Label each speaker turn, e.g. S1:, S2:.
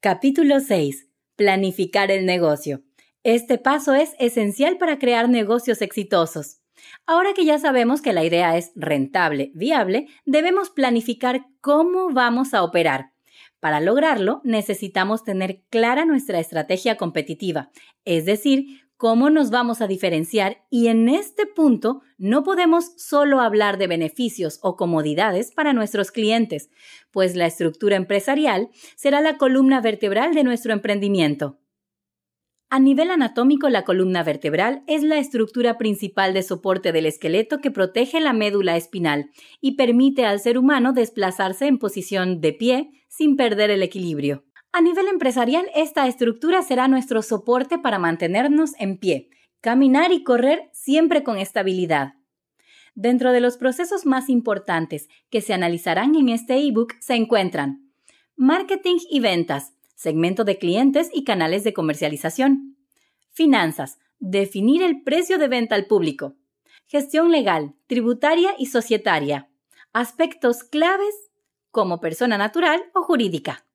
S1: Capítulo 6. Planificar el negocio. Este paso es esencial para crear negocios exitosos. Ahora que ya sabemos que la idea es rentable, viable, debemos planificar cómo vamos a operar. Para lograrlo, necesitamos tener clara nuestra estrategia competitiva, es decir, cómo nos vamos a diferenciar y en este punto no podemos solo hablar de beneficios o comodidades para nuestros clientes, pues la estructura empresarial será la columna vertebral de nuestro emprendimiento. A nivel anatómico, la columna vertebral es la estructura principal de soporte del esqueleto que protege la médula espinal y permite al ser humano desplazarse en posición de pie sin perder el equilibrio. A nivel empresarial, esta estructura será nuestro soporte para mantenernos en pie, caminar y correr siempre con estabilidad. Dentro de los procesos más importantes que se analizarán en este ebook se encuentran marketing y ventas, segmento de clientes y canales de comercialización, finanzas, definir el precio de venta al público, gestión legal, tributaria y societaria, aspectos claves como persona natural o jurídica.